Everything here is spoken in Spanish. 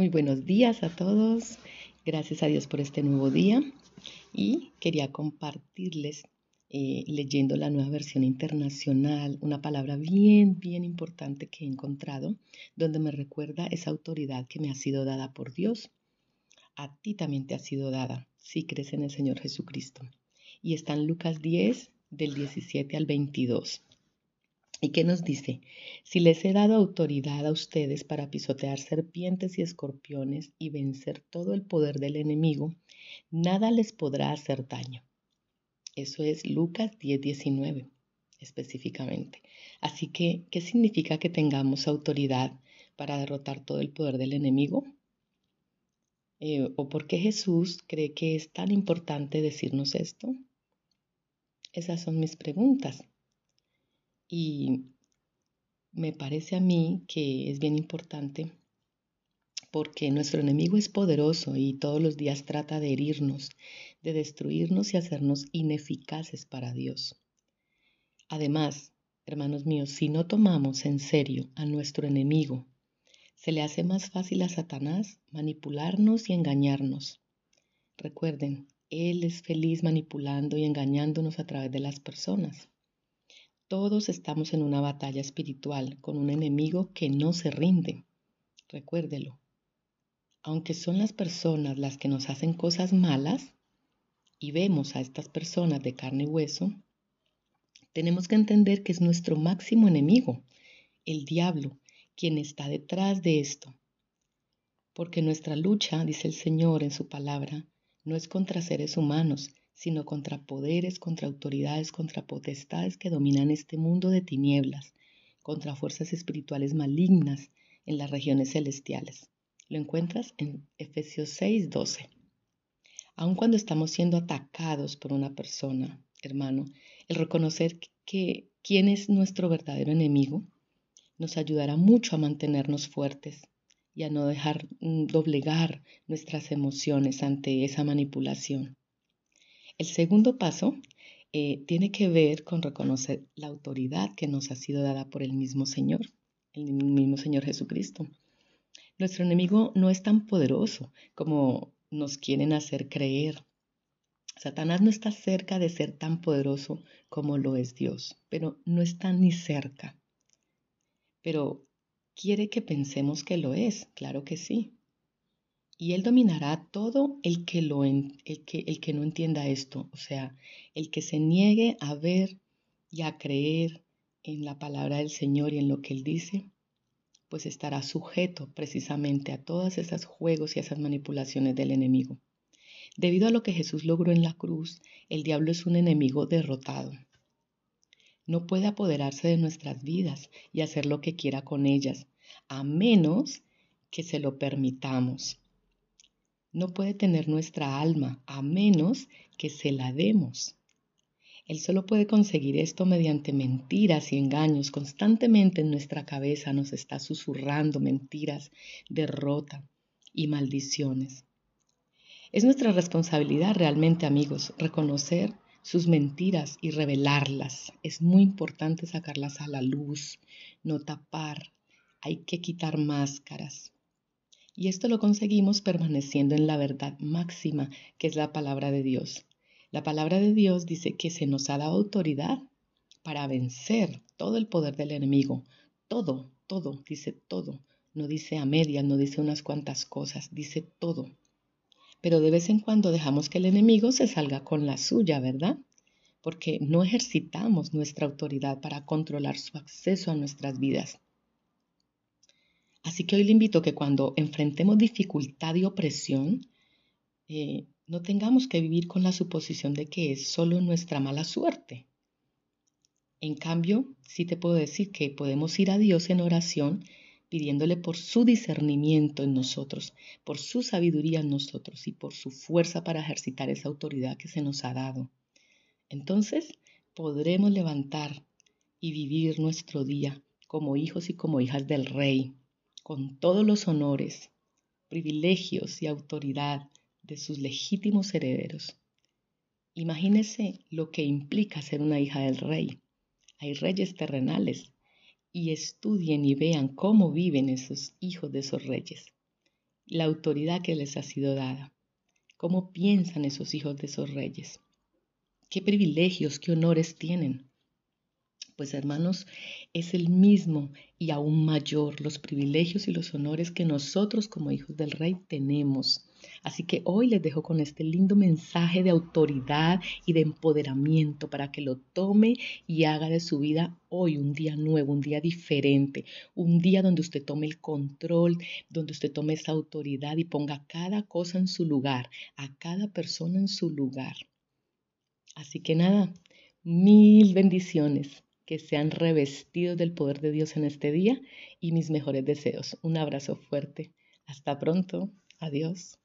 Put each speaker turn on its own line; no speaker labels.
Muy buenos días a todos. Gracias a Dios por este nuevo día. Y quería compartirles, eh, leyendo la nueva versión internacional, una palabra bien, bien importante que he encontrado, donde me recuerda esa autoridad que me ha sido dada por Dios. A ti también te ha sido dada, si crees en el Señor Jesucristo. Y está en Lucas 10, del 17 al 22. ¿Y qué nos dice? Si les he dado autoridad a ustedes para pisotear serpientes y escorpiones y vencer todo el poder del enemigo, nada les podrá hacer daño. Eso es Lucas 10, 19 específicamente. Así que, ¿qué significa que tengamos autoridad para derrotar todo el poder del enemigo? Eh, ¿O por qué Jesús cree que es tan importante decirnos esto? Esas son mis preguntas. Y me parece a mí que es bien importante porque nuestro enemigo es poderoso y todos los días trata de herirnos, de destruirnos y hacernos ineficaces para Dios. Además, hermanos míos, si no tomamos en serio a nuestro enemigo, se le hace más fácil a Satanás manipularnos y engañarnos. Recuerden, Él es feliz manipulando y engañándonos a través de las personas. Todos estamos en una batalla espiritual con un enemigo que no se rinde. Recuérdelo. Aunque son las personas las que nos hacen cosas malas y vemos a estas personas de carne y hueso, tenemos que entender que es nuestro máximo enemigo, el diablo, quien está detrás de esto. Porque nuestra lucha, dice el Señor en su palabra, no es contra seres humanos, sino contra poderes, contra autoridades, contra potestades que dominan este mundo de tinieblas, contra fuerzas espirituales malignas en las regiones celestiales. Lo encuentras en Efesios 6, 12. Aun cuando estamos siendo atacados por una persona, hermano, el reconocer que quién es nuestro verdadero enemigo nos ayudará mucho a mantenernos fuertes y a no dejar mm, doblegar nuestras emociones ante esa manipulación. El segundo paso eh, tiene que ver con reconocer la autoridad que nos ha sido dada por el mismo Señor, el mismo Señor Jesucristo. Nuestro enemigo no es tan poderoso como nos quieren hacer creer. Satanás no está cerca de ser tan poderoso como lo es Dios, pero no está ni cerca. Pero quiere que pensemos que lo es, claro que sí y Él dominará todo el que, lo el, que, el que no entienda esto, o sea, el que se niegue a ver y a creer en la palabra del Señor y en lo que Él dice, pues estará sujeto precisamente a todas esas juegos y esas manipulaciones del enemigo. Debido a lo que Jesús logró en la cruz, el diablo es un enemigo derrotado. No puede apoderarse de nuestras vidas y hacer lo que quiera con ellas, a menos que se lo permitamos no puede tener nuestra alma a menos que se la demos. Él solo puede conseguir esto mediante mentiras y engaños. Constantemente en nuestra cabeza nos está susurrando mentiras, derrota y maldiciones. Es nuestra responsabilidad realmente, amigos, reconocer sus mentiras y revelarlas. Es muy importante sacarlas a la luz, no tapar. Hay que quitar máscaras. Y esto lo conseguimos permaneciendo en la verdad máxima, que es la palabra de Dios. La palabra de Dios dice que se nos ha dado autoridad para vencer todo el poder del enemigo. Todo, todo, dice todo. No dice a medias, no dice unas cuantas cosas, dice todo. Pero de vez en cuando dejamos que el enemigo se salga con la suya, ¿verdad? Porque no ejercitamos nuestra autoridad para controlar su acceso a nuestras vidas. Así que hoy le invito que cuando enfrentemos dificultad y opresión, eh, no tengamos que vivir con la suposición de que es solo nuestra mala suerte. En cambio, sí te puedo decir que podemos ir a Dios en oración pidiéndole por su discernimiento en nosotros, por su sabiduría en nosotros y por su fuerza para ejercitar esa autoridad que se nos ha dado. Entonces podremos levantar y vivir nuestro día como hijos y como hijas del Rey, con todos los honores, privilegios y autoridad de sus legítimos herederos. Imagínese lo que implica ser una hija del rey. Hay reyes terrenales y estudien y vean cómo viven esos hijos de esos reyes. la autoridad que les ha sido dada. ¿Cómo piensan esos hijos de esos reyes? ¿Qué privilegios, qué honores tienen? Pues hermanos, es el mismo y aún mayor los privilegios y los honores que nosotros como hijos del rey tenemos. Así que hoy les dejo con este lindo mensaje de autoridad y de empoderamiento para que lo tome y haga de su vida hoy un día nuevo, un día diferente, un día donde usted tome el control, donde usted tome esa autoridad y ponga cada cosa en su lugar, a cada persona en su lugar. Así que nada, mil bendiciones que sean revestidos del poder de Dios en este día y mis mejores deseos. Un abrazo fuerte. Hasta pronto. Adiós.